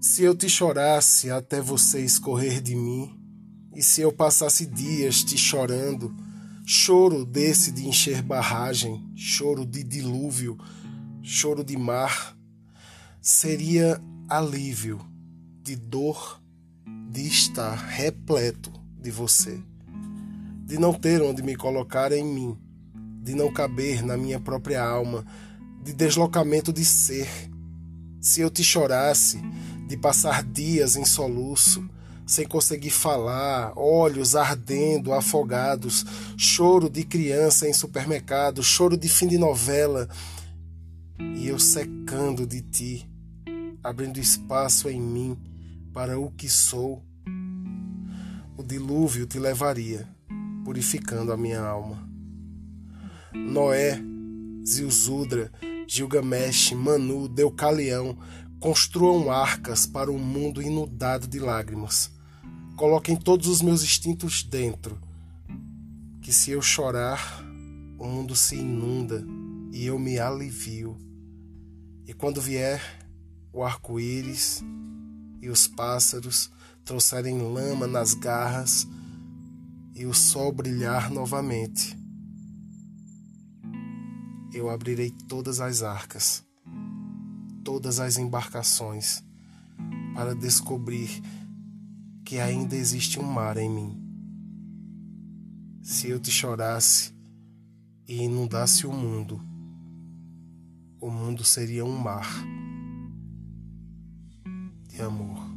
Se eu te chorasse até você escorrer de mim, e se eu passasse dias te chorando, choro desse de encher barragem, choro de dilúvio, choro de mar, seria alívio de dor de estar repleto de você, de não ter onde me colocar em mim, de não caber na minha própria alma, de deslocamento de ser. Se eu te chorasse, de passar dias em soluço, sem conseguir falar, olhos ardendo, afogados, choro de criança em supermercado, choro de fim de novela, e eu secando de ti, abrindo espaço em mim para o que sou, o dilúvio te levaria, purificando a minha alma. Noé, Zilzudra, Gilgamesh, Manu, Deucalião, construam arcas para um mundo inundado de lágrimas. Coloquem todos os meus instintos dentro, que se eu chorar, o mundo se inunda e eu me alivio. E quando vier o arco-íris e os pássaros trouxerem lama nas garras e o sol brilhar novamente, eu abrirei todas as arcas todas as embarcações para descobrir que ainda existe um mar em mim. Se eu te chorasse e inundasse o mundo, o mundo seria um mar de amor.